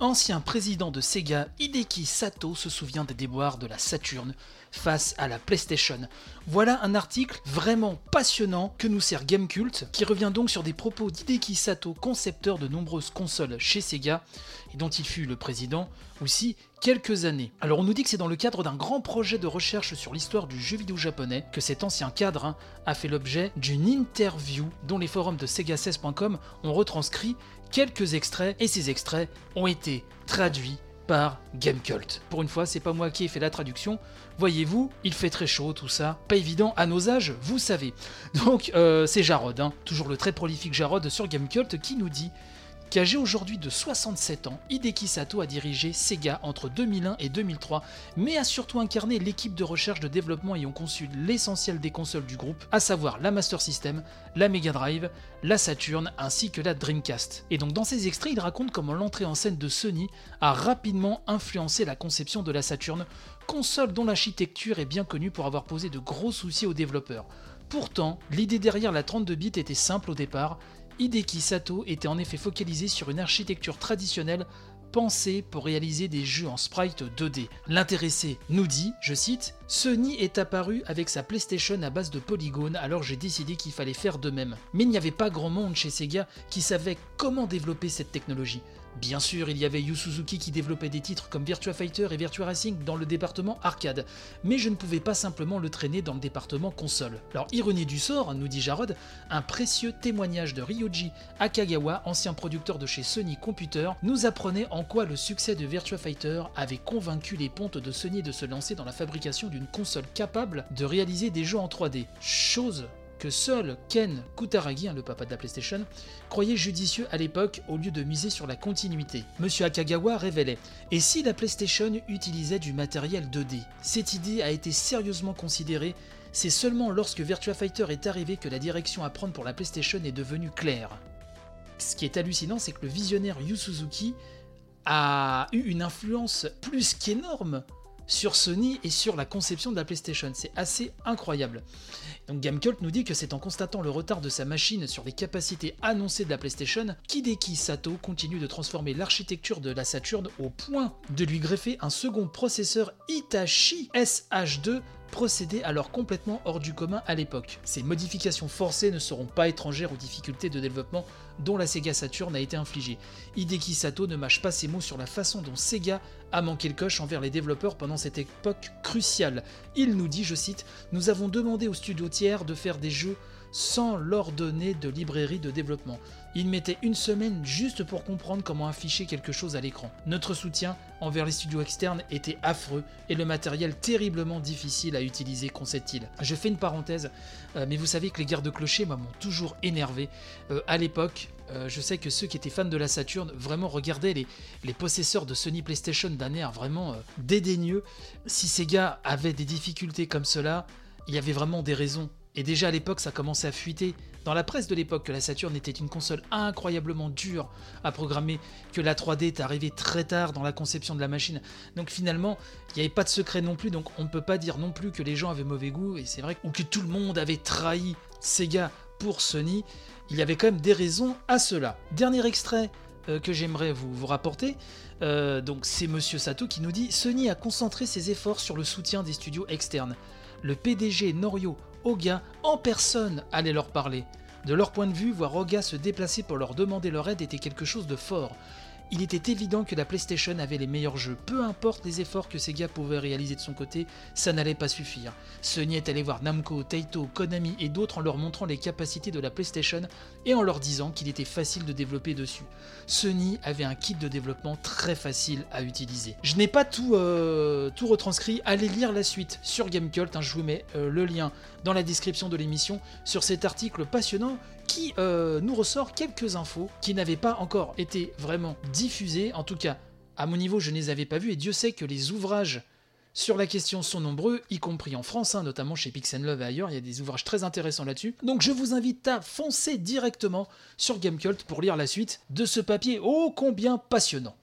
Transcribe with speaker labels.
Speaker 1: Ancien président de Sega, Hideki Sato se souvient des déboires de la Saturn face à la PlayStation. Voilà un article vraiment passionnant que nous sert Gamecult, qui revient donc sur des propos d'Hideki Sato, concepteur de nombreuses consoles chez Sega, et dont il fut le président aussi quelques années. Alors on nous dit que c'est dans le cadre d'un grand projet de recherche sur l'histoire du jeu vidéo japonais que cet ancien cadre hein, a fait l'objet d'une interview dont les forums de sega16.com ont retranscrit quelques extraits et ces extraits ont été traduits par Gamecult. Pour une fois, c'est pas moi qui ai fait la traduction. Voyez-vous, il fait très chaud, tout ça. Pas évident à nos âges, vous savez. Donc, euh, c'est Jarod, hein. toujours le très prolifique Jarod sur Gamecult, qui nous dit Qu'âgé aujourd'hui de 67 ans, Hideki Sato a dirigé Sega entre 2001 et 2003, mais a surtout incarné l'équipe de recherche de développement ayant conçu l'essentiel des consoles du groupe, à savoir la Master System, la Mega Drive, la Saturn ainsi que la Dreamcast. Et donc dans ces extraits, il raconte comment l'entrée en scène de Sony a rapidement influencé la conception de la Saturn, console dont l'architecture est bien connue pour avoir posé de gros soucis aux développeurs. Pourtant, l'idée derrière la 32 bits était simple au départ, Hideki Sato était en effet focalisé sur une architecture traditionnelle pensée pour réaliser des jeux en sprite 2D. L'intéressé nous dit, je cite, Sony est apparu avec sa PlayStation à base de polygones, alors j'ai décidé qu'il fallait faire de même. Mais il n'y avait pas grand monde chez Sega qui savait comment développer cette technologie. Bien sûr, il y avait Yu Suzuki qui développait des titres comme Virtua Fighter et Virtua Racing dans le département arcade, mais je ne pouvais pas simplement le traîner dans le département console. Alors, ironie du sort, nous dit Jarod, un précieux témoignage de Ryoji Akagawa, ancien producteur de chez Sony Computer, nous apprenait en quoi le succès de Virtua Fighter avait convaincu les pontes de Sony de se lancer dans la fabrication d'une console capable de réaliser des jeux en 3D. Chose que seul Ken Kutaragi, hein, le papa de la PlayStation, croyait judicieux à l'époque au lieu de miser sur la continuité. Monsieur Akagawa révélait Et si la PlayStation utilisait du matériel 2D Cette idée a été sérieusement considérée. C'est seulement lorsque Virtua Fighter est arrivé que la direction à prendre pour la PlayStation est devenue claire. Ce qui est hallucinant, c'est que le visionnaire Yu Suzuki a eu une influence plus qu'énorme sur Sony et sur la conception de la PlayStation. C'est assez incroyable. Donc Gamecult nous dit que c'est en constatant le retard de sa machine sur les capacités annoncées de la PlayStation qu'Hideki Sato continue de transformer l'architecture de la Saturn au point de lui greffer un second processeur Hitachi SH2 procédé alors complètement hors du commun à l'époque. Ces modifications forcées ne seront pas étrangères aux difficultés de développement dont la Sega Saturn a été infligée. Hideki Sato ne mâche pas ses mots sur la façon dont Sega a manqué le coche envers les développeurs pendant cette époque cruciale. Il nous dit, je cite, Nous avons demandé aux studios tiers de faire des jeux sans leur donner de librairie de développement. Ils mettaient une semaine juste pour comprendre comment afficher quelque chose à l'écran. Notre soutien envers les studios externes était affreux et le matériel terriblement difficile à utiliser, concède-t-il. Je fais une parenthèse, euh, mais vous savez que les guerres de clochers m'ont toujours énervé. Euh, à l'époque, euh, je sais que ceux qui étaient fans de la Saturn vraiment regardaient les possesseurs de Sony PlayStation d'un air vraiment dédaigneux. Si ces gars avaient des difficultés comme cela, il y avait vraiment des raisons et déjà à l'époque, ça commençait à fuiter dans la presse de l'époque que la Saturn était une console incroyablement dure à programmer, que la 3D est arrivée très tard dans la conception de la machine. Donc finalement, il n'y avait pas de secret non plus, donc on ne peut pas dire non plus que les gens avaient mauvais goût, et c'est vrai, ou que tout le monde avait trahi Sega pour Sony. Il y avait quand même des raisons à cela. Dernier extrait euh, que j'aimerais vous, rapporter. Euh, donc c'est Monsieur Sato qui nous dit Sony a concentré ses efforts sur le soutien des studios externes. Le PDG Norio Oga en personne allait leur parler. De leur point de vue, voir Oga se déplacer pour leur demander leur aide était quelque chose de fort. Il était évident que la PlayStation avait les meilleurs jeux. Peu importe les efforts que Sega pouvait réaliser de son côté, ça n'allait pas suffire. Sony est allé voir Namco, Taito, Konami et d'autres en leur montrant les capacités de la PlayStation et en leur disant qu'il était facile de développer dessus. Sony avait un kit de développement très facile à utiliser. Je n'ai pas tout, euh, retranscrit, allez lire la suite sur Gamecult, hein, je vous mets euh, le lien dans la description de l'émission sur cet article passionnant qui euh, nous ressort quelques infos qui n'avaient pas encore été vraiment diffusées. En tout cas, à mon niveau, je ne les avais pas vues et Dieu sait que les ouvrages sur la question sont nombreux, y compris en France, hein, notamment chez Pixel Love et ailleurs, il y a des ouvrages très intéressants là-dessus. Donc je vous invite à foncer directement sur Gamecult pour lire la suite de ce papier ô combien passionnant.